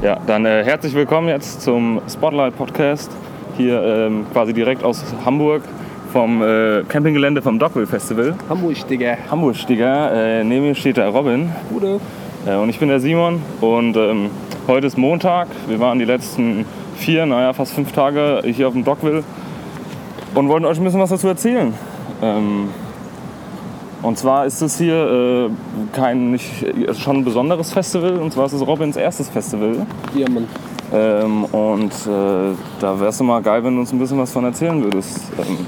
Ja, dann äh, herzlich willkommen jetzt zum Spotlight Podcast. Hier ähm, quasi direkt aus Hamburg vom äh, Campinggelände vom Dockville Festival. Hamburg, Digga. Hamburg, Digga. Äh, neben mir steht der Robin. Gute. Äh, und ich bin der Simon. Und ähm, heute ist Montag. Wir waren die letzten vier, naja, fast fünf Tage hier auf dem Dockville und wollten euch ein bisschen was dazu erzählen. Ähm, und zwar ist es hier äh, kein nicht schon ein besonderes Festival. Und zwar ist es Robins erstes Festival. Ja, Mann. Ähm, und äh, da wär's mal geil, wenn du uns ein bisschen was von erzählen würdest. Ähm,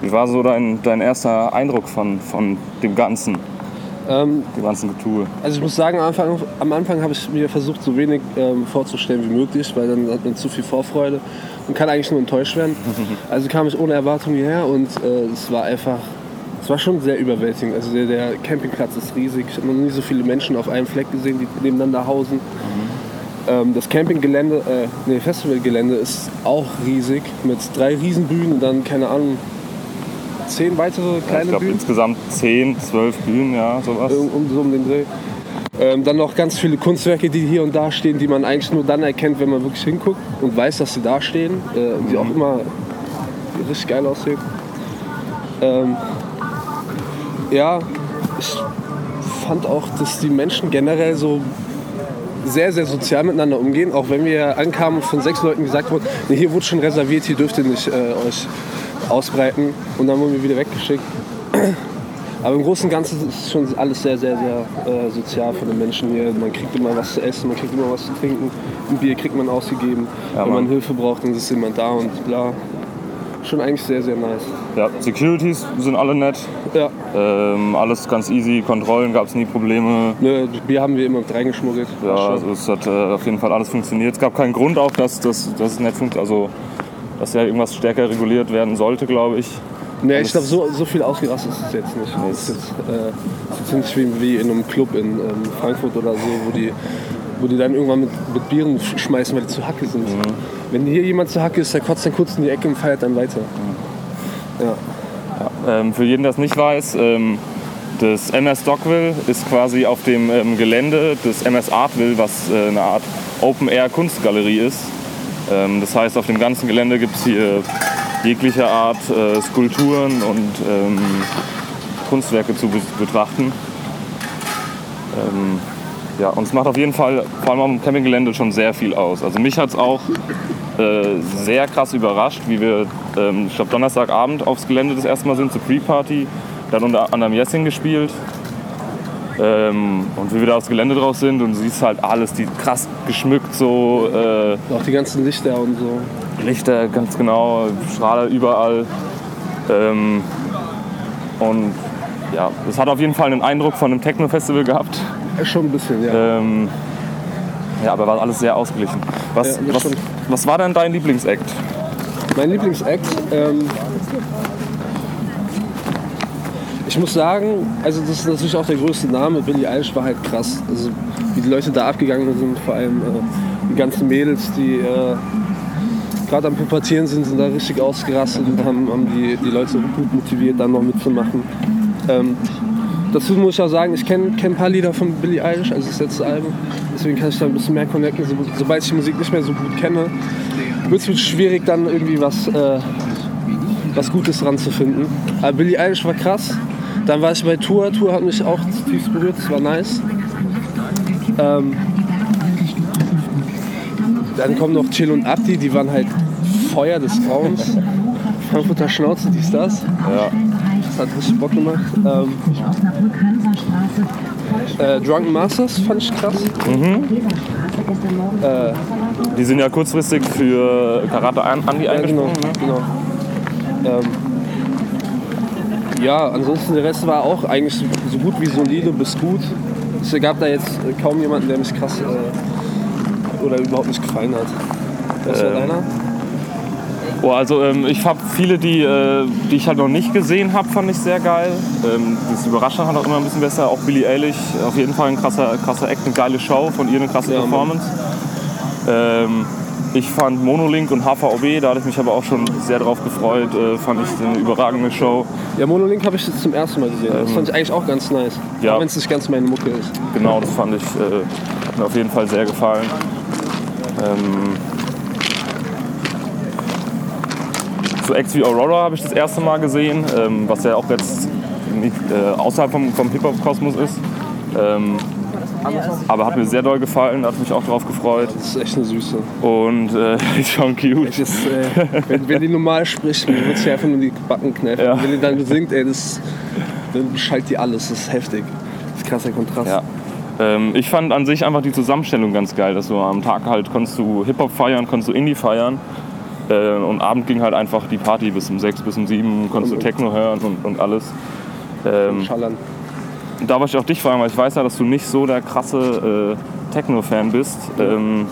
wie war so dein, dein erster Eindruck von, von dem Ganzen, Ähm, dem ganzen Getue? also ich muss sagen, am Anfang, am Anfang habe ich mir versucht, so wenig ähm, vorzustellen wie möglich, weil dann hat man zu viel Vorfreude und kann eigentlich nur enttäuscht werden. Also kam ich ohne Erwartung hierher und äh, es war einfach, war schon sehr überwältigend. Also der, der Campingplatz ist riesig. Ich habe noch nie so viele Menschen auf einem Fleck gesehen, die nebeneinander hausen. Ähm, das Campinggelände, äh, nee, Festivalgelände ist auch riesig mit drei Riesenbühnen und dann, keine Ahnung, zehn weitere ich kleine glaube Bühnen. insgesamt 10, 12 Bühnen, ja, sowas. um, um, so um den Dreh. Ähm, dann noch ganz viele Kunstwerke, die hier und da stehen, die man eigentlich nur dann erkennt, wenn man wirklich hinguckt und weiß, dass sie da stehen. Äh, die auch immer richtig geil aussehen. Ähm, ja, ich fand auch, dass die Menschen generell so sehr, sehr sozial miteinander umgehen. Auch wenn wir ankamen und von sechs Leuten gesagt wurde, nee, hier wurde schon reserviert, hier dürft ihr nicht äh, euch ausbreiten. Und dann wurden wir wieder weggeschickt. Aber im Großen und Ganzen ist schon alles sehr, sehr, sehr äh, sozial von den Menschen hier. Man kriegt immer was zu essen, man kriegt immer was zu trinken. Ein Bier kriegt man ausgegeben. Ja, Wenn man. Hilfe braucht, dann ist jemand da und bla. Schon eigentlich sehr, sehr nice. Ja, Securities sind alle nett. Ja, Ähm, alles ganz easy, Kontrollen gab es nie Probleme. ne, Bier haben wir immer mit reingeschmuggelt. Ja, also es hat äh, auf jeden Fall alles funktioniert. Es gab keinen Grund auch, dass, dass, dass es nicht funktioniert. Also, dass ja irgendwas stärker reguliert werden sollte, glaube ich. Ne, alles- ich glaube, so, so viel ausgerastet ist es jetzt nicht. Es ist jetzt, äh, es ist jetzt nicht wie, in einem Club in ähm, Frankfurt oder so, wo die, wo die dann irgendwann mit, mit Bieren sch- schmeißen, weil die zu Hacke sind. Mhm. Wenn hier jemand zu Hacke ist, der kotzt dann kurz in die Ecke und feiert dann weiter. Ja. Ähm, für jeden, der es nicht weiß, ähm, das MS Dockville ist quasi auf dem ähm, Gelände des MS Artville, was äh, eine Art Open-Air-Kunstgalerie ist. Ähm, das heißt, auf dem ganzen Gelände gibt es hier jeglicher Art äh, Skulpturen und ähm, Kunstwerke zu be betrachten. Ja, und es macht auf jeden Fall, vor allem dem Campinggelände, schon sehr viel aus. Also mich hat es auch äh, sehr krass überrascht, wie wir, ähm, ich glaube, Donnerstagabend aufs Gelände das erste Mal sind, zur Pre-Party. Dann unter anderem Jessing gespielt. Ähm, und wie wir da aufs Gelände drauf sind und du siehst halt alles, die krass geschmückt, so äh, Auch die ganzen Lichter und so. Lichter, ganz genau, Strahler überall. Ähm, und ja, es hat auf jeden Fall einen Eindruck von einem Techno-Festival gehabt. Ja, schon ein bisschen, ja. Ähm, ja, aber war alles sehr ausgeglichen. Was, Ja, was, was war denn dein Lieblingsakt? Mein Lieblingsact, ähm, ich muss sagen, also das ist natürlich auch der größte Name, Billie Eilish war halt krass. Also wie die Leute da abgegangen sind, vor allem äh, die ganzen Mädels, die äh, gerade am Pubertieren sind, sind da richtig ausgerastet und haben, haben die, die Leute gut motiviert, dann noch mitzumachen. Ähm, dazu muss ich auch sagen, ich kenne kenn ein paar Lieder von Billie Eilish, also das letzte Album. Deswegen kann ich da ein bisschen mehr connecten. So, sobald ich die Musik nicht mehr so gut kenne, wird es schwierig, dann irgendwie was, äh, was Gutes dran zu finden. Aber Billie Eilish war krass. Dann war ich bei Tour. Tour hat mich auch tief berührt. Das war nice. Ähm, dann kommen noch Chill und Abdi. Die waren halt Feuer des Grauens. Frankfurter Schnauze, dies, das. Ja. Das hat richtig Bock gemacht. Ähm, äh, Drunken Masters fand ich krass. Äh, Die sind ja kurzfristig für Karate an, Andi Ja, genau. eingesprungen. Ne? genau. Ähm, ja, ansonsten der Rest war auch eigentlich so, gut wie solide bis gut. Es gab da jetzt kaum jemanden, der mich krass äh, oder überhaupt nicht gefallen hat. Was war Ähm, deiner? Oh, also ähm, ich habe viele, die, äh, die ich halt noch nicht gesehen habe, fand ich sehr geil. Ähm, das Überraschung hat auch immer ein bisschen besser. Auch Billie Eilish, auf jeden Fall ein krasser, krasser Act, eine geile Show von ihr, eine krasse Ja. Performance. Ähm, ich fand Monolink und HVOB, da hatte ich mich aber auch schon sehr drauf gefreut, äh, fand ich eine überragende Show. Ja, Monolink habe ich jetzt zum ersten Mal gesehen. Das fand ich eigentlich auch ganz nice. Ja. Auch wenn es nicht ganz meine Mucke ist. Genau, das fand ich, äh, hat mir auf jeden Fall sehr gefallen. Ähm, so Acts wie Aurora habe ich das erste Mal gesehen, ähm, was ja auch jetzt nicht, äh, außerhalb vom, vom Hip-Hop-Kosmos ist. Ähm, aber hat mir sehr doll gefallen, hat mich auch darauf gefreut. Das ist echt eine Süße. Und äh, ist schon cute. Ist, äh, wenn, wenn die normal spricht, wird sie einfach nur die Backen kneifen. Ja. Wenn die dann singt, ey, das, dann schallt die alles. Das ist heftig. Das ist krasser Kontrast. Ja. Ähm, ich fand an sich einfach die Zusammenstellung ganz geil, dass du am Tag halt konntest du Hip-Hop feiern, konntest du Indie feiern. Äh, und Abend ging halt einfach die Party bis um 6, bis um 7, konntest du Techno hören und, und alles. Ähm, Schallern. da wollte ich auch dich fragen, weil ich weiß ja, dass du nicht so der krasse äh, Techno-Fan bist, ähm,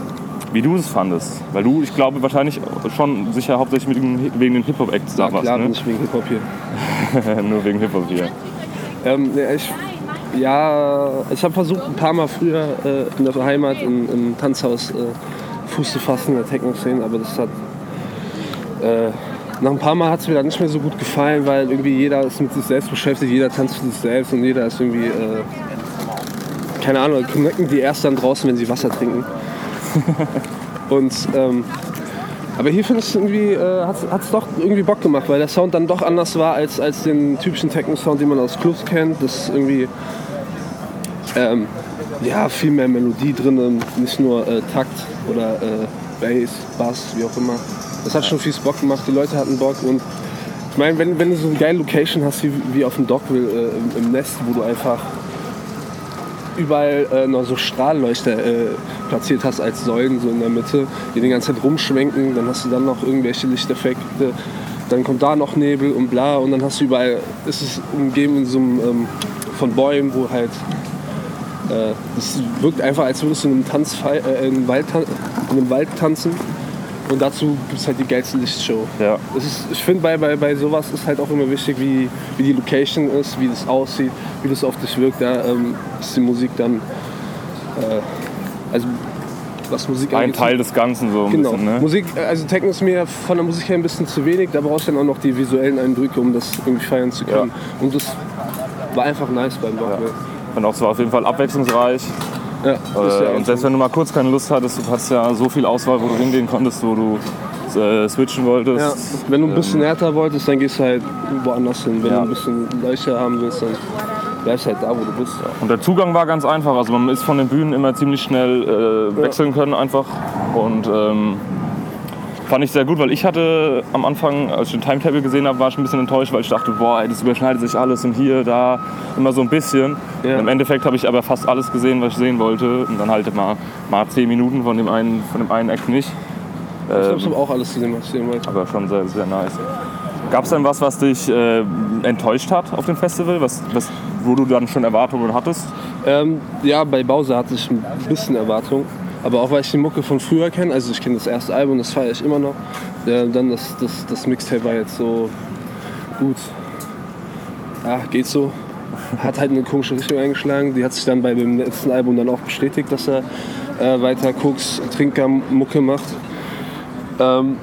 wie du es fandest. Weil du, ich glaube, wahrscheinlich schon sicher hauptsächlich mit den, wegen den Hip-Hop-Acts da warst. klar, Ne? bin ich wegen Hip-Hop hier. Nur wegen Hip-Hop hier. Ähm, ja, ich, ja, ich habe versucht, ein paar Mal früher äh, in der Heimat im, im Tanzhaus äh, Fuß zu fassen in der Techno-Szene, aber das hat. Äh, nach ein paar Mal hat es mir dann nicht mehr so gut gefallen, weil irgendwie jeder ist mit sich selbst beschäftigt, jeder tanzt für sich selbst und jeder ist irgendwie. Äh, keine Ahnung, connecten die erst dann draußen, wenn sie Wasser trinken. und. Ähm, aber hier finde ich irgendwie, äh, hat es doch irgendwie Bock gemacht, weil der Sound dann doch anders war als, als den typischen Techno-Sound, den man aus Clubs kennt. Das ist irgendwie ähm, ja, viel mehr Melodie drin, nicht nur äh, Takt oder äh, Bass, Bass, wie auch immer. Das hat schon viel Bock gemacht, die Leute hatten Bock und ich meine, wenn, wenn du so eine geile Location hast wie, wie auf dem Dockville äh, im, im Nest, wo du einfach überall äh, noch so Strahlleuchter äh, platziert hast als Säulen so in der Mitte, die die ganze Zeit rumschwenken, dann hast du dann noch irgendwelche Lichteffekte, dann kommt da noch Nebel und bla und dann hast du überall, ist es umgeben in so einem, ähm, von Bäumen, wo halt äh, es wirkt einfach, als würdest du in einem, Tanzfall, äh, in einem, Wald, in einem Wald tanzen und dazu gibt es halt die geilste Lichtshow. Ja. Das ist, ich finde, bei, bei, bei sowas ist halt auch immer wichtig, wie, wie die Location ist, wie das aussieht, wie das auf dich wirkt. Da ähm, ist die Musik dann, äh, also was Musik Ein angeht, Teil des Ganzen so ein Genau. bisschen, ne? Musik, also Techno ist mir von der Musik her ein bisschen zu wenig. Da brauchst du dann auch noch die visuellen Eindrücke, um das irgendwie feiern zu können. Und das war einfach nice beim Rockville. Und auch es war auf jeden Fall abwechslungsreich. Ja. ist ja Äh, und selbst wenn du mal kurz keine Lust hattest, du hattest ja so viel Auswahl, wo du hingehen konntest, wo du äh, switchen wolltest. ja. Wenn du ein bisschen härter wolltest, dann gehst du halt woanders hin. Wenn Ja. du ein bisschen leichter haben willst, dann bleibst du halt da, wo du bist. Und der Zugang war ganz einfach. Also man ist von den Bühnen immer ziemlich schnell äh, wechseln können einfach. Und ähm, fand ich sehr gut, weil ich hatte am Anfang, als ich den Timetable gesehen habe, war ich ein bisschen enttäuscht, weil ich dachte, boah, das überschneidet sich alles und hier, da, immer so ein bisschen. Ja. Im Endeffekt habe ich aber fast alles gesehen, was ich sehen wollte. Und dann halt mal, mal 10 Minuten von dem einen, von dem einen Act nicht. Ich ich Ähm, habe auch alles gesehen, was ich sehen wollte. aber schon sehr, sehr nice. Gab es denn was, was dich äh, enttäuscht hat auf dem Festival, was, was, wo du dann schon Erwartungen hattest? Ähm, ja, bei Bowser hatte ich ein bisschen Erwartung. Aber auch weil ich die Mucke von früher kenne, also ich kenne das erste Album, das feiere ich immer noch. Ja, dann das, das, das Mixtape war jetzt so gut. Ja, geht so. Hat halt eine komische Richtung eingeschlagen. Die hat sich dann bei dem letzten Album dann auch bestätigt, dass er äh, weiter Koks, Trinker, Mucke macht. Ähm,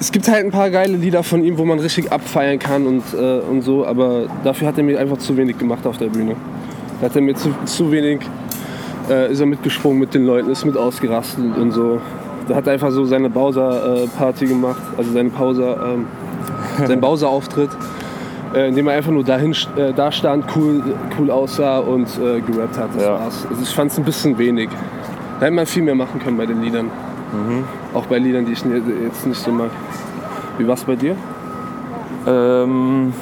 es gibt halt ein paar geile Lieder von ihm, wo man richtig abfeiern kann und, äh, und so, aber dafür hat er mir einfach zu wenig gemacht auf der Bühne. Da hat er mir zu, zu wenig, äh, ist er mitgesprungen mit den Leuten, ist mit ausgerastet und so. Da hat er einfach so seine Bowser-Party gemacht, also seine Pauser, ähm, seinen Bowser-Auftritt, äh, indem er einfach nur dahin, äh, da stand, cool, cool aussah und äh, gerappt hat. Das Ja. war's. Also ich fand es ein bisschen wenig. Da hätte man viel mehr machen können bei den Liedern. Auch bei Liedern, die ich jetzt nicht so mag. Wie war's bei dir? Ähm,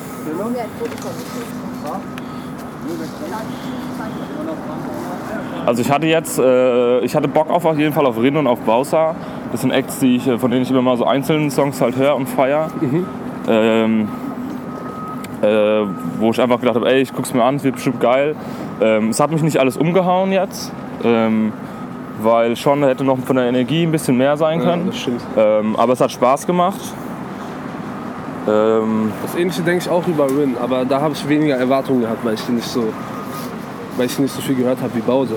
also ich hatte jetzt, äh, ich hatte Bock auf auf jeden Fall auf Rin und auf Bausa. Das sind Acts, die ich, äh, von denen ich immer mal so einzelne Songs halt höre und feier. Ähm, äh, wo ich einfach gedacht habe, ey, ich guck's mir an, es wird bestimmt geil. Ähm, es hat mich nicht alles umgehauen jetzt, ähm, weil schon hätte noch von der Energie ein bisschen mehr sein Ja, können. stimmt. Ähm, aber es hat Spaß gemacht. Ähm, Das ähnliche denke ich auch über Rin, aber da habe ich weniger Erwartungen gehabt, weil ich den nicht so, weil ich nicht so viel gehört habe wie Bowser.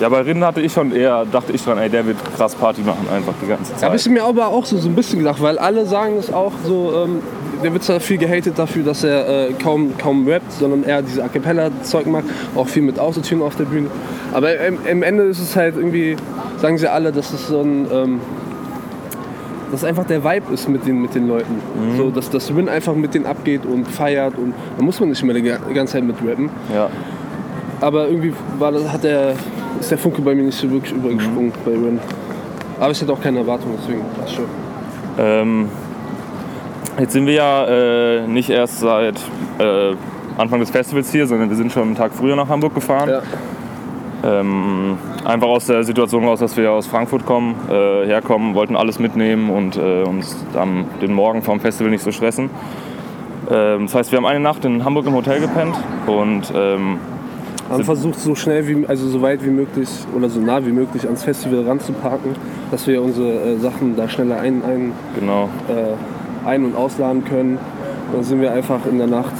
Ja, bei Rinnen hatte ich schon eher, dachte ich dran, ey, der wird krass Party machen einfach die ganze Da habe ich Zeit. mir aber auch so, so ein bisschen gedacht, weil alle sagen es auch so, ähm, der wird zwar viel gehatet dafür, dass er äh, kaum, kaum rappt, sondern eher diese A Cappella-Zeug macht, auch viel mit Autotune auf der Bühne. Aber im, im Ende ist es halt irgendwie sagen sie alle, dass es so ein, ähm, dass einfach der Vibe ist mit den, mit den Leuten. So, dass das Win einfach mit denen abgeht und feiert und da muss man nicht mehr die ganze Zeit mit rappen. Ja. Aber irgendwie war hat der, ist der Funke bei mir nicht so wirklich übergesprungen bei Win. Aber ich hatte auch keine Erwartung, deswegen passt schon. Ähm, jetzt sind wir ja äh, nicht erst seit äh, Anfang des Festivals hier, sondern wir sind schon einen Tag früher nach Hamburg gefahren. Ja. Ähm, einfach aus der Situation raus, dass wir aus Frankfurt kommen, äh, herkommen, wollten alles mitnehmen und äh, uns dann den Morgen vom Festival nicht so stressen. Ähm, das heißt, wir haben eine Nacht in Hamburg im Hotel gepennt und ähm, Haben versucht, so schnell wie, also so weit wie möglich oder so nah wie möglich ans Festival ranzuparken, dass wir unsere äh, Sachen da schneller ein, ein, genau, äh, ein- und ausladen können. Und dann sind wir einfach in der Nacht,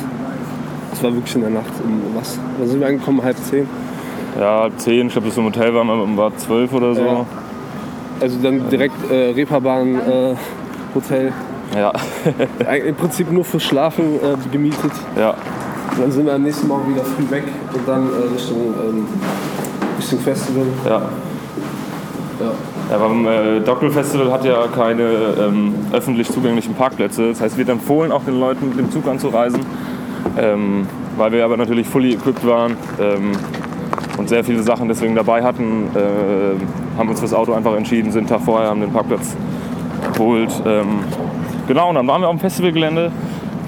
es war wirklich in der Nacht, um was? Dann sind wir angekommen, halb zehn. ja, halb zehn, ich glaube, bis zum Hotel waren wir war zwölf oder so. Ja. Also dann direkt äh, Reeperbahn äh, Hotel. Ja, Im Prinzip nur fürs Schlafen äh, gemietet. ja, dann sind wir am nächsten Morgen wieder früh weg und dann äh, Richtung, ähm, Richtung Festival. ja. Ja. Ja, beim äh, Dockel Festival hat ja keine ähm, öffentlich zugänglichen Parkplätze. Das heißt, wird empfohlen, auch den Leuten mit dem Zug anzureisen. Ähm, weil wir aber natürlich fully equipped waren ähm, und sehr viele Sachen deswegen dabei hatten, äh, haben uns fürs Auto einfach entschieden, sind Tag vorher, haben den Parkplatz geholt. Ähm, genau, und dann waren wir auf dem Festivalgelände.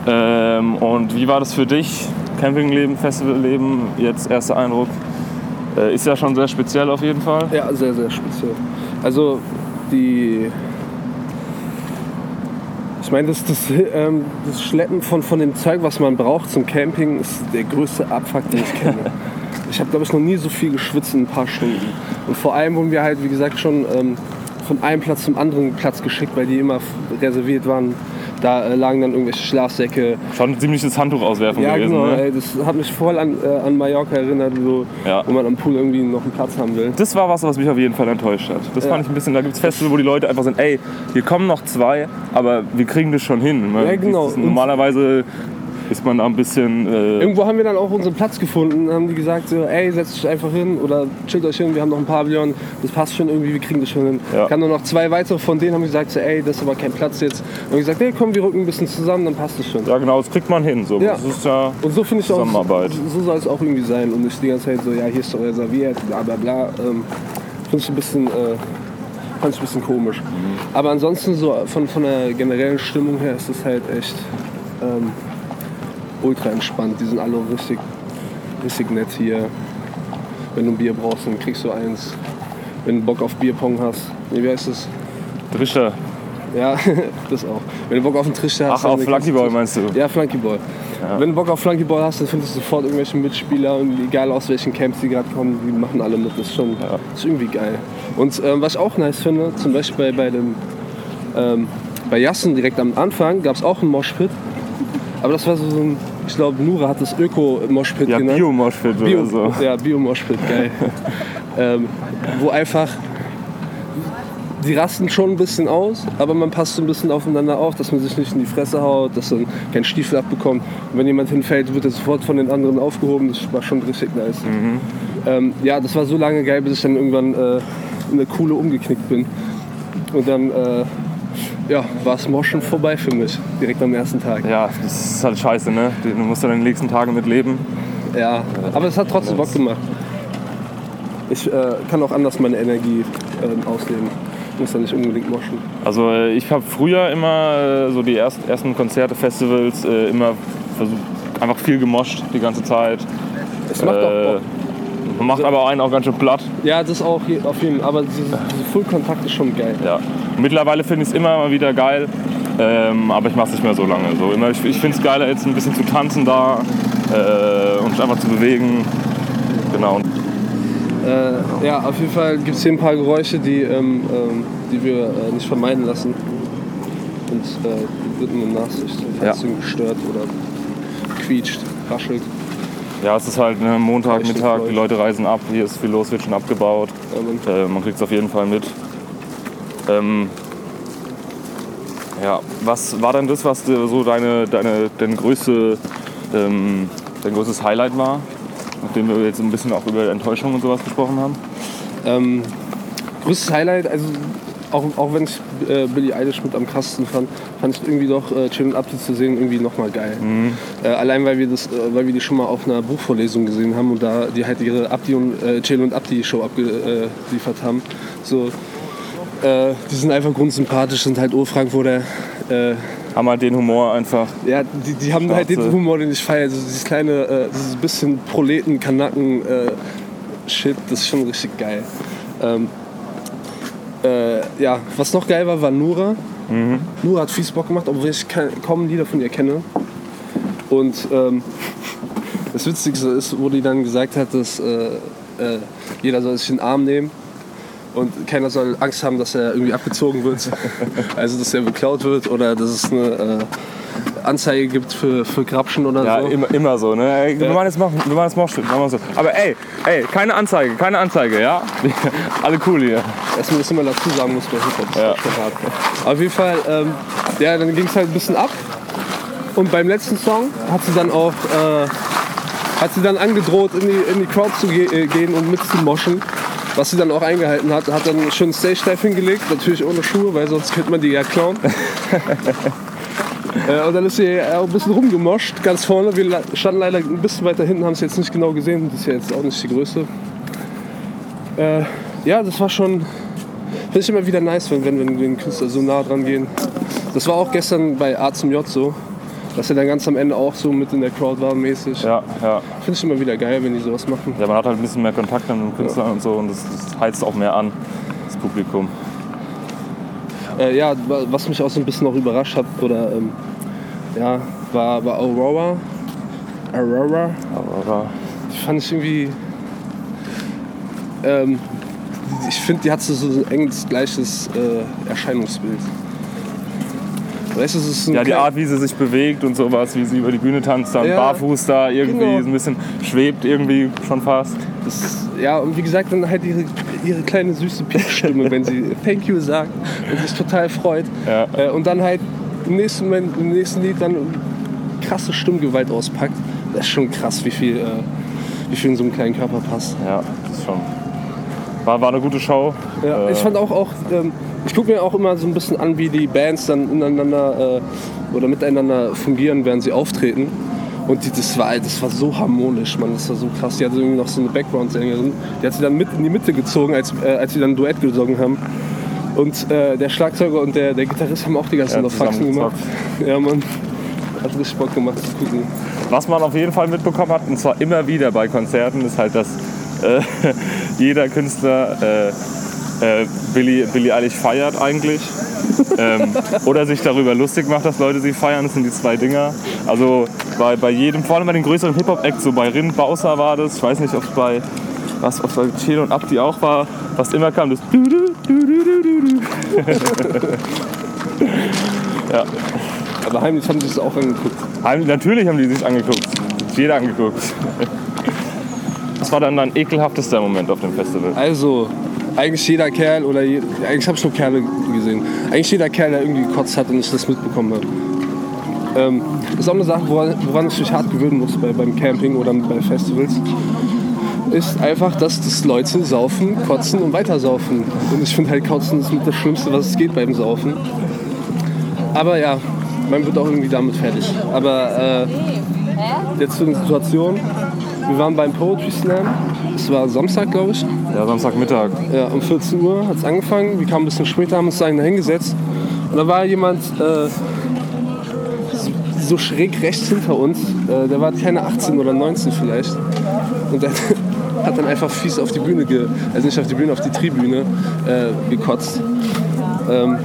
Ähm, und wie war das für dich? Campingleben, Festivalleben, jetzt erster Eindruck? Äh, ist ja schon sehr speziell auf jeden Fall. Ja, sehr, sehr speziell. Also die. Ich meine, das, das, ähm, das Schleppen von, von dem Zeug, was man braucht zum Camping, ist der größte Abfuck, den ich kenne. Ich habe, glaube ich, noch nie so viel geschwitzt in ein paar Stunden. Und vor allem wurden wir halt, wie gesagt, schon ähm, von einem Platz zum anderen Platz geschickt, weil die immer reserviert waren. Da äh, lagen dann irgendwelche Schlafsäcke. Schon ein ziemliches Handtuch auswerfen Ja, gewesen. genau. ne? Ey, das hat mich voll an, äh, an Mallorca erinnert, so, Ja. wo man am Pool irgendwie noch einen Platz haben will. Das war was, was mich auf jeden Fall enttäuscht hat. Das Ja. fand ich ein bisschen, da gibt es Festivals, wo die Leute einfach sind, ey, hier kommen noch zwei, aber wir kriegen das schon hin. Man- Ja, genau. Normalerweise ist man da ein bisschen, äh, Irgendwo haben wir dann auch unseren Platz gefunden. Haben die gesagt, so, ey, setzt euch einfach hin oder chillt euch hin, wir haben noch ein Pavillon, das passt schon irgendwie, wir kriegen das schon hin. Ja. Kamen nur noch zwei weitere von denen, haben gesagt, so, ey, das ist aber kein Platz jetzt. Und haben gesagt, ey, komm, wir rücken ein bisschen zusammen, dann passt das schon. ja genau, das kriegt man hin. So. Ja. Das ist ja, Und so finde ich auch, Zusammenarbeit. so soll es auch irgendwie sein und nicht die ganze Zeit so, ja, hier ist doch reserviert, bla bla bla. Ähm, finde ich ein bisschen, äh, fand ich ein bisschen komisch. Aber ansonsten so von, von der generellen Stimmung her ist es halt echt ähm, ultra entspannt. Die sind alle richtig, richtig nett hier. Wenn du ein Bier brauchst, dann kriegst du eins. Wenn du Bock auf Bierpong hast, nee, wie heißt das? Drischer. Ja, das auch. Wenn du Bock auf einen Trichter hast. Ach, auf Flunkyball meinst du? Ja, Flunkyball. Wenn du Bock auf Flunkyball hast, dann findest du sofort irgendwelche Mitspieler, und egal aus welchen Camps die gerade kommen, die machen alle mit. Das ist schon Ja. das ist irgendwie geil. Und ähm, was ich auch nice finde, zum Beispiel bei, bei dem ähm, bei Jassen direkt am Anfang gab es auch einen Moshpit. Aber das war so ein, ich glaube, Nura hat das Öko-Moshpit Ja, genannt. Bio-Moshpit Bio, oder so. Ja, Bio-Moshpit, geil. ähm, wo einfach die rasten schon ein bisschen aus, aber man passt so ein bisschen aufeinander auf, dass man sich nicht in die Fresse haut, dass man keinen Stiefel abbekommt. Und wenn jemand hinfällt, wird er sofort von den anderen aufgehoben. Das war schon richtig nice. Ähm, ja, das war so lange geil, bis ich dann irgendwann äh, in eine Kuhle umgeknickt bin. Und dann äh, ja, war es Moschen vorbei für mich, direkt am ersten Tag. Ja, das ist halt scheiße, ne? Du musst dann in den nächsten Tagen mit leben. Ja, aber es hat trotzdem Bock gemacht. Ich äh, kann auch anders meine Energie ähm, ausleben. Muss da nicht unbedingt moschen. Also äh, ich habe früher immer äh, so die ersten, ersten Konzerte, Festivals äh, immer versucht, einfach viel gemoscht die ganze Zeit. Es macht Äh, auch Bock. Man macht aber einen auch ganz schön platt. Ja, das auch je- auf jeden Fall. Aber diese, diese Full-Kontakt ist schon geil. Ja. Mittlerweile finde ich es immer mal wieder geil, ähm, aber ich mache es nicht mehr so lange. So, immer, ich ich finde es geiler, jetzt ein bisschen zu tanzen da äh, und sich einfach zu bewegen. Genau. Äh, ja, auf jeden Fall gibt es hier ein paar Geräusche, die, ähm, ähm, die wir äh, nicht vermeiden lassen. Und äh, die bitten um Nachsicht, falls Ja. irgendwie stört oder quietscht, raschelt. Ja, es ist halt ne, Montag, Mittag, die Leute reisen ab, hier ist viel los, wird schon abgebaut. Ähm, Äh, man kriegt es auf jeden Fall mit. Ähm, ja, was war denn das, was so deine, deine, deine größte, ähm, dein größtes Highlight war? Nachdem wir jetzt ein bisschen auch über Enttäuschung und sowas gesprochen haben. Ähm, größtes Highlight, also auch, auch wenn ich äh, Billie Eilish mit am krassesten fand, fand ich irgendwie doch äh, Chill und Abdi zu sehen irgendwie nochmal geil. Äh, allein weil wir das, äh, weil wir die schon mal auf einer Buchvorlesung gesehen haben und da die halt ihre Abdi und äh, Chill und Abdi Show abgeliefert haben. So, äh, die sind einfach grundsympathisch, sind halt Ur-Frankfurter. Äh, Haben halt den Humor einfach. ja, die, die haben halt den Schwarze. Humor, den ich feiere. Also dieses kleine, äh, dieses bisschen Proleten, Kanacken, äh, Shit, das ist schon richtig geil. Ähm, äh, ja, was noch geil war, war Nura. Nura hat fies Bock gemacht, obwohl ich kaum Lieder von ihr kenne. Und ähm, das Witzigste ist, wo die dann gesagt hat, dass äh, äh, jeder soll sich in den Arm nehmen und keiner soll Angst haben, dass er irgendwie abgezogen wird. also, dass er beklaut wird oder dass es eine äh, Anzeige gibt für, für Grabschen oder Ja, so. immer, immer so, ne? Ey, Wir Ja. machen jetzt wir machen jetzt machen wir so. Aber ey, ey, keine Anzeige, keine Anzeige, ja? Alle cool hier. Erstmal, dass man dazu sagen muss ist Ja. Auf jeden Fall, ähm, ja, dann ging es halt ein bisschen ab. Und beim letzten Song hat sie dann auch äh, hat sie dann angedroht, in die, in die Crowd zu ge äh, gehen und mitzumoschen. Was sie dann auch eingehalten hat. Hat dann schön Stage-Dive hingelegt, natürlich ohne Schuhe, weil sonst könnte man die ja klauen. äh, und dann ist sie auch ein bisschen rumgemoscht, ganz vorne. Wir standen leider ein bisschen weiter hinten, haben es jetzt nicht genau gesehen. Das ist ja jetzt auch nicht die Größe. Äh, ja, das war schon Finde ich immer wieder nice, wenn, wenn, wenn den Künstler so nah dran gehen. Das war auch gestern bei A zum J so, dass er dann ganz am Ende auch so mit in der Crowd war mäßig. Ja, ja. Finde ich immer wieder geil, wenn die sowas machen. Ja, man hat halt ein bisschen mehr Kontakt mit den Künstlern und so und das, das heizt auch mehr an, das Publikum. Äh, ja, wa- was mich auch so ein bisschen noch überrascht hat, oder ähm, ja, war, war Aurora. Aurora. Aber Die fand ich irgendwie. Ähm, ich finde, die hat so ein enges gleiches äh, Erscheinungsbild. Weißt du, es ist ein ja, die Art, wie sie sich bewegt und sowas, wie sie über die Bühne tanzt, dann Ja, barfuß da irgendwie genau. so ein bisschen schwebt irgendwie schon fast. Das, ja, und wie gesagt, dann halt ihre, ihre kleine süße Piepstimme, wenn sie Thank you sagt und sich total freut. Ja. Äh, und dann halt im nächsten, Moment, im nächsten Lied dann krasse Stimmgewalt auspackt. Das ist schon krass, wie viel, äh, wie viel in so einem kleinen Körper passt. Ja, das ist schon. War, war eine gute Show. Ja, Äh, ich fand auch, auch ähm, ich gucke mir auch immer so ein bisschen an, wie die Bands dann ineinander äh, oder miteinander fungieren, während sie auftreten. Und die, das, war, das war so harmonisch, man, das war so krass. Die hatte irgendwie noch so eine Background-Sängerin, die hat sie dann mit in die Mitte gezogen, als, äh, als sie dann ein Duett gesungen haben. Und äh, der Schlagzeuger und der, der Gitarrist haben auch die ganze Zeit Ja, Faxen gemacht. Ja, man. Hat richtig Bock gemacht zu gucken. Was man auf jeden Fall mitbekommen hat, und zwar immer wieder bei Konzerten, ist halt, dass äh, jeder Künstler äh, äh, Billy, Billy Eilish feiert eigentlich. Ähm, oder sich darüber lustig macht, dass Leute sie feiern. Das sind die zwei Dinger. Also bei, bei jedem, vor allem bei den größeren Hip-Hop-Acts, so bei Rin Bausa war das, ich weiß nicht, ob es bei was ob es bei Chill und Abdi auch war, was immer kam, das du, du, du, ja. Aber heimlich haben sie es auch angeguckt. Heim- Natürlich haben die sich angeguckt. Jeder angeguckt. Das war dann dein ekelhaftester Moment auf dem Festival. Also, eigentlich jeder Kerl oder je, eigentlich habe ich nur Kerle gesehen. Eigentlich jeder Kerl, der irgendwie gekotzt hat und ich das mitbekommen habe. Ähm, ist auch eine Sache, woran, woran ich mich hart gewöhnen muss bei, beim Camping oder bei Festivals. Ist einfach, dass das Leute saufen, kotzen und weiter saufen. Und ich finde halt Kotzen ist mit das Schlimmste, was es geht beim Saufen. Aber ja, man wird auch irgendwie damit fertig. Aber äh, jetzt zu den Situationen. Wir waren beim Poetry Slam. Es war Samstag, glaube ich. Ja, Samstagmittag. Ja, um 14 Uhr hat es angefangen. Wir kamen ein bisschen später, haben uns da hingesetzt. Und da war jemand äh, so- schräg rechts hinter uns. Äh, der war keine 18 oder 19 vielleicht. Und der hat dann einfach fies auf die Bühne, ge also nicht auf die Bühne, auf die Tribüne äh, gekotzt. Ähm,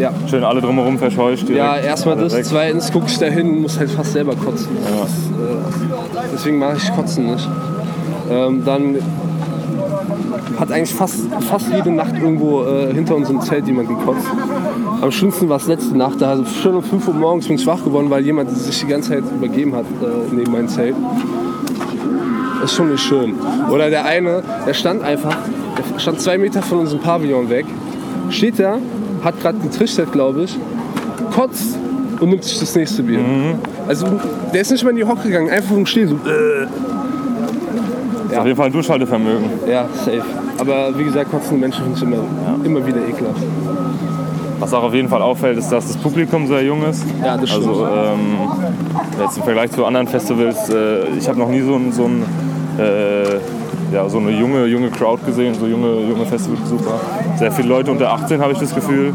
ja. Schön alle drumherum verscheucht. Ja, erstmal das. weg. Zweitens gucke ich da hin und muss halt fast selber kotzen. Das, äh, deswegen mache ich Kotzen nicht. Ähm, dann hat eigentlich fast, fast jede Nacht irgendwo äh, hinter unserem Zelt jemand gekotzt. Am schlimmsten war es letzte Nacht. Da also schon um 5 Uhr morgens bin ich wach geworden, weil jemand sich die ganze Zeit übergeben hat äh, neben meinem Zelt. Das ist schon nicht schön. Oder der eine, der stand einfach, der stand zwei Meter von unserem Pavillon weg, steht da, hat gerade getrichtert, glaube ich, kotzt und nimmt sich das nächste Bier. Also der ist nicht mal in die Hocke gegangen, einfach im Stehen so. Äh. Ist Auf jeden Fall ein Durchhaltevermögen. Ja, safe. Aber wie gesagt, kotzende Menschen finde ich immer, immer wieder ekelhaft. Was auch auf jeden Fall auffällt, ist, dass das Publikum sehr jung ist. Ja, das stimmt. Also ähm, jetzt im Vergleich zu anderen Festivals, äh, ich habe noch nie so ein, so ein äh, ja, so eine junge, junge Crowd gesehen, so junge, junge Festivalbesucher. Sehr viele Leute unter 18 habe ich das Gefühl.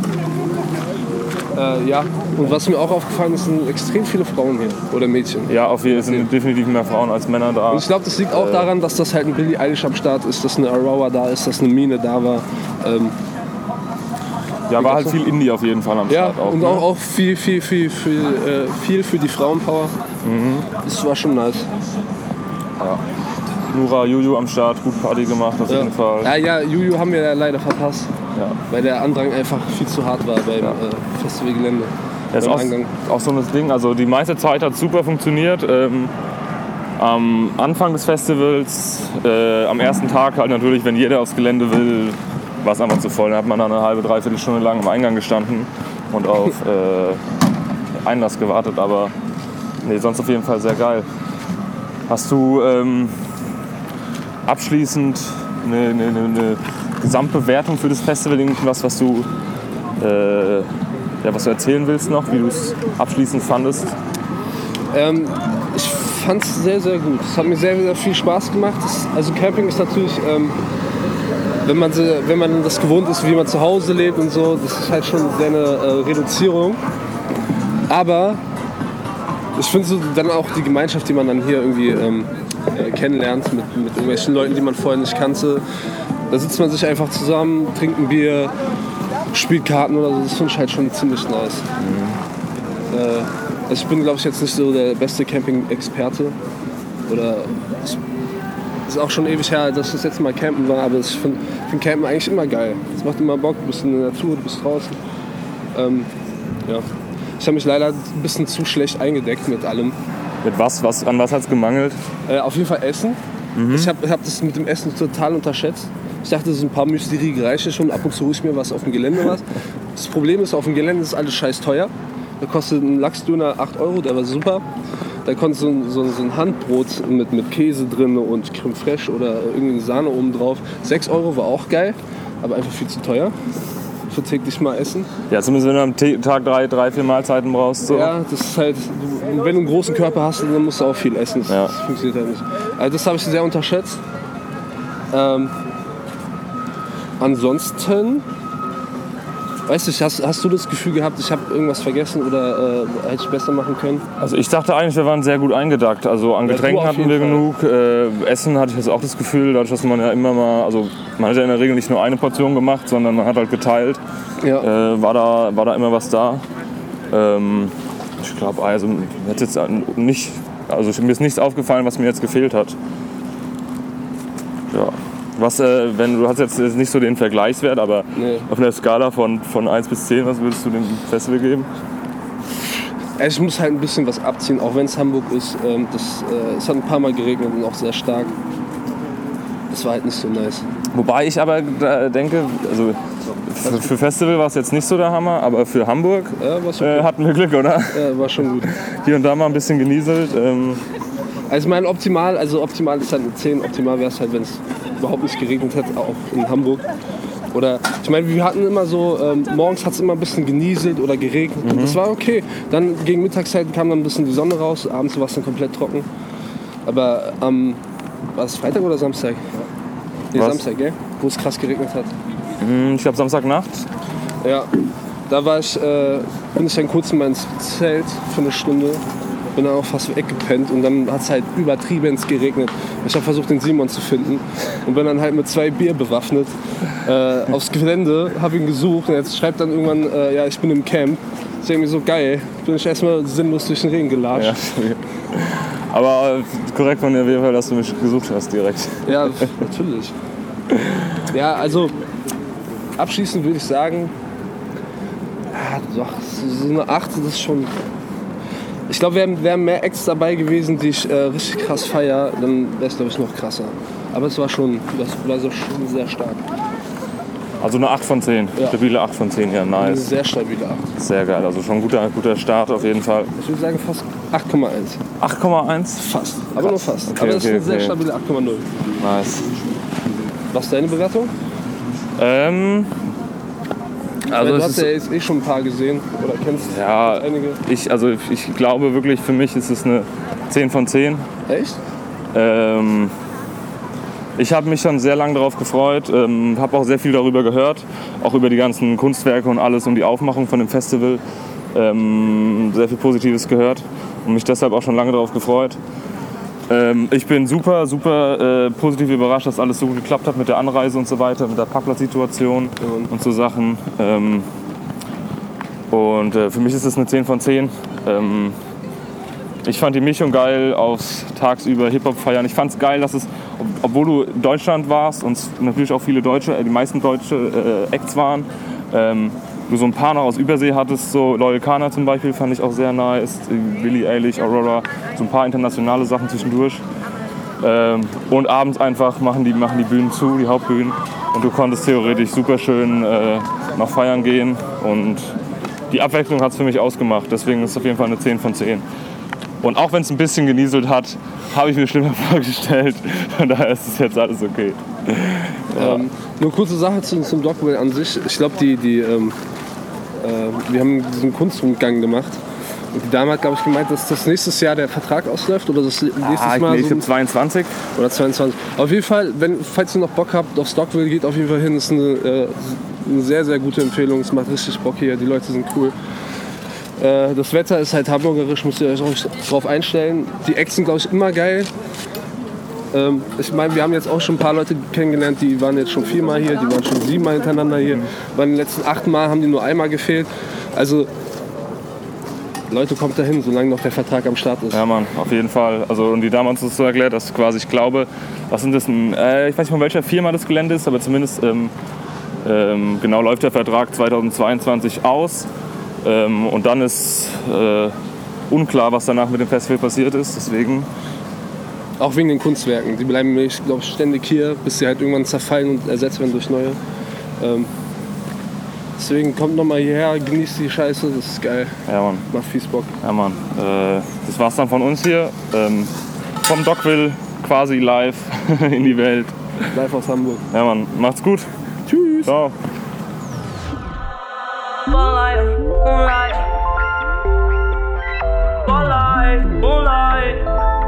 Äh, ja, und was mir auch aufgefallen ist, sind extrem viele Frauen hier. Oder Mädchen. Ja, auf jeden Fall sind definitiv mehr Frauen als Männer da. Und ich glaube, das liegt auch daran, dass das halt ein Billie Eilish am Start ist, dass eine Aurora da ist, dass eine Mine da war. Ähm, ja, war halt viel Indie auf jeden Fall am ja, Start auch. und ne? auch, auch viel, viel, viel, viel, äh, viel für die Frauenpower. Mhm. Das war schon nice. Nura, Juju am Start, gut Party gemacht auf jeden Fall. Ja, ja, Juju haben wir ja leider verpasst, Ja. weil der Andrang einfach viel zu hart war beim äh, Festivalgelände. Das ist auch, auch so ein Ding, also die meiste Zeit hat super funktioniert. Ähm, am Anfang des Festivals, äh, am ersten Tag halt natürlich, wenn jeder aufs Gelände will, war es einfach zu voll. Dann hat man dann eine halbe, dreiviertel Stunde lang am Eingang gestanden und auf äh, Einlass gewartet. Aber nee, sonst auf jeden Fall sehr geil. Hast du ähm, abschließend eine, eine, eine, Gesamtbewertung für das Festival, irgendwas, was du, äh, ja, was du erzählen willst noch, wie du es abschließend fandest? Ähm, ich fand es sehr, sehr gut. Es hat mir sehr, sehr viel Spaß gemacht. Das, also Camping ist natürlich, ähm, wenn, man, wenn man das gewohnt ist, wie man zu Hause lebt und so, das ist halt schon sehr eine äh, Reduzierung. Aber ich finde so dann auch die Gemeinschaft, die man dann hier irgendwie ähm, äh, kennenlernt mit, mit irgendwelchen Leuten, die man vorher nicht kannte. Da sitzt man sich einfach zusammen, trinkt ein Bier, spielt Karten oder so. Das finde ich halt schon ziemlich nice. Äh, also ich bin, glaube ich, jetzt nicht so der beste Camping-Experte. Oder es ist auch schon ewig her, dass ich das letzte Mal campen war, aber ich finde find Campen eigentlich immer geil. Es macht immer Bock, du bist in der Natur, du bist draußen. Ähm, ja. Ich habe mich leider ein bisschen zu schlecht eingedeckt mit allem. Mit was, was an was hat es gemangelt? Äh, auf jeden Fall Essen. Ich habe hab das mit dem Essen total unterschätzt. Ich dachte, so ein paar Müsli reichen schon. Ab und zu hole ich mir was auf dem Gelände was. Das Problem ist, auf dem Gelände ist alles scheiß teuer. Da kostet ein Lachsdöner 8 Euro, der war super. Da konnte so ein, so ein Handbrot mit, mit Käse drin und Creme fraiche oder irgendwie Sahne oben drauf. 6 Euro war auch geil, aber einfach viel zu teuer. Für täglich mal essen. Ja, zumindest wenn du am T- Tag drei, drei, vier Mahlzeiten brauchst. So. Ja, das ist halt, wenn du einen großen Körper hast, dann musst du auch viel essen. Das, Ja. das funktioniert halt nicht. Also das habe ich sehr unterschätzt. Ähm, ansonsten, weißt du, hast, hast du das Gefühl gehabt, ich habe irgendwas vergessen oder äh, hätte ich besser machen können? Also ich dachte eigentlich, wir waren sehr gut eingedackt. Also an Ja, Getränken hatten wir jeden genug. Äh, Essen hatte ich jetzt auch das Gefühl, dadurch, dass man ja immer mal, also man hat ja in der Regel nicht nur eine Portion gemacht, sondern man hat halt geteilt. Ja. Äh, war, da, war da immer was da. Ähm, ich glaube, also hat jetzt nicht, also mir ist nichts aufgefallen, was mir jetzt gefehlt hat. Ja. Was, äh, wenn du hast jetzt nicht so den Vergleichswert, aber Nee. auf einer Skala von, von 1 bis 10, was würdest du dem Festival geben? Also ich muss halt ein bisschen was abziehen, auch wenn es Hamburg ist. Ähm, das, äh, es hat ein paar Mal geregnet und auch sehr stark. Das war halt nicht so nice. Wobei ich aber da denke, also für, für Festival war es jetzt nicht so der Hammer, aber für Hamburg Ja, äh, hatten wir Glück, oder? ja, war schon gut. Hier und da mal ein bisschen genieselt. Ähm, Also ich meine optimal, also optimal ist halt eine 10, optimal wäre es halt, wenn es überhaupt nicht geregnet hätte, auch in Hamburg. Oder ich meine, wir hatten immer so, ähm, morgens hat es immer ein bisschen genieselt oder geregnet und das war okay. Dann gegen Mittagszeit kam dann ein bisschen die Sonne raus, abends war es dann komplett trocken. Aber am, war es Freitag oder Samstag? Nee, Was? Samstag, gell? Wo es krass geregnet hat. ich glaube Samstagnacht. Ja, da war ich, äh, bin ich dann kurz in mein Zelt für eine Stunde, bin dann auch fast weggepennt und dann hat es halt übertrieben geregnet. Ich habe versucht, den Simon zu finden und bin dann halt mit zwei Bier bewaffnet äh, aufs Gelände, habe ihn gesucht und jetzt schreibt dann irgendwann, äh, ja, ich bin im Camp. Das ist irgendwie so geil. Bin ich erstmal sinnlos durch den Regen gelatscht. Ja. Aber äh, korrekt von dir auf jeden Fall, dass du mich gesucht hast direkt. Ja, natürlich. Ja, also abschließend würde ich sagen, ah, doch, so eine 8 das ist schon. Ich glaube, wären wär mehr Acts dabei gewesen, die ich äh, richtig krass feier, dann wäre es, glaube ich, noch krasser. Aber es war schon, das war so schon sehr stark. Also eine 8 von 10. Ja. Stabile 8 von 10, ja, Eine nice. sehr stabile 8. Sehr geil. Also schon ein guter, guter Start auf jeden Fall. Ich würde sagen fast 8,1. 8,1. Fast. Aber nur fast. Okay, Aber es ist okay, eine sehr okay. stabile 8,0. Nice. Was ist deine Bewertung? Ähm, also du hast ja jetzt eh schon ein paar gesehen oder kennst ja, einige. ich, also ich glaube wirklich, für mich ist es eine 10 von 10. Echt? Ähm, ich habe mich schon sehr lange darauf gefreut, ähm, habe auch sehr viel darüber gehört, auch über die ganzen Kunstwerke und alles und die Aufmachung von dem Festival. Ähm, sehr viel Positives gehört und mich deshalb auch schon lange darauf gefreut. Ähm, ich bin super, super äh, positiv überrascht, dass alles so gut geklappt hat mit der Anreise und so weiter, mit der Parkplatzsituation und so Sachen. Ähm, und äh, für mich ist es eine 10 von 10. Ähm, ich fand die Mischung geil aus tagsüber Hip-Hop feiern. Ich fand es geil, dass es, ob- obwohl du in Deutschland warst und natürlich auch viele Deutsche, äh, die meisten deutsche äh, Acts waren, ähm, du so ein paar noch aus Übersee hattest, so Loyal Kana zum Beispiel fand ich auch sehr nice, Billie Eilish, Aurora, so ein paar internationale Sachen zwischendurch. Ähm, und abends einfach machen die, machen die Bühnen zu, die Hauptbühnen. Und du konntest theoretisch super schön äh, noch feiern gehen. Und die Abwechslung hat es für mich ausgemacht. Deswegen ist es auf jeden Fall eine 10 von 10. Und auch wenn es ein bisschen genieselt hat, habe ich mir schlimmer vorgestellt. Von daher ist es jetzt alles okay. Ähm, nur kurze Sache zum, zum Dogville an sich. Ich glaube, die, die, ähm, äh, wir haben diesen Kunstrundgang gemacht. Und die Dame hat, glaube ich, gemeint, dass das nächstes Jahr der Vertrag ausläuft oder das nächstes Ah, Mal ich so glaube 22. oder 22. Auf jeden Fall, wenn, falls ihr noch Bock habt auf Stockville, geht auf jeden Fall hin. Das ist eine, äh, eine sehr, sehr gute Empfehlung. Es macht richtig Bock hier. Die Leute sind cool. Äh, das Wetter ist halt hamburgerisch, müsst ihr euch auch drauf einstellen. Die Acts sind, glaube ich, immer geil. Ähm, ich meine, wir haben jetzt auch schon ein paar Leute kennengelernt, die waren jetzt schon viermal hier, die waren schon siebenmal hintereinander hier. Bei den letzten acht Mal haben die nur einmal gefehlt. Also, Leute, kommt dahin, solange noch der Vertrag am Start ist. Ja, Mann, auf jeden Fall. Also, und die hat uns so erklärt, dass quasi, ich glaube, was sind das denn? Äh, ich weiß nicht, von welcher Firma das Gelände ist, aber zumindest ähm, ähm, genau läuft der Vertrag 2022 aus. Ähm, und dann ist äh, unklar, was danach mit dem Festival passiert ist. Deswegen, Auch wegen den Kunstwerken. Die bleiben, ich glaube, ständig hier, bis sie halt irgendwann zerfallen und ersetzt werden durch neue. Ähm, deswegen kommt nochmal hierher, genießt die Scheiße, das ist geil. ja, Mann. Macht fies Bock. Ja, Mann. Äh, das war's dann von uns hier. Ähm, vom Dockville quasi live in die Welt. Live aus Hamburg. Ja, Mann. Macht's gut. Tschüss. Ciao. Moonlight, moonlight, moonlight, moonlight.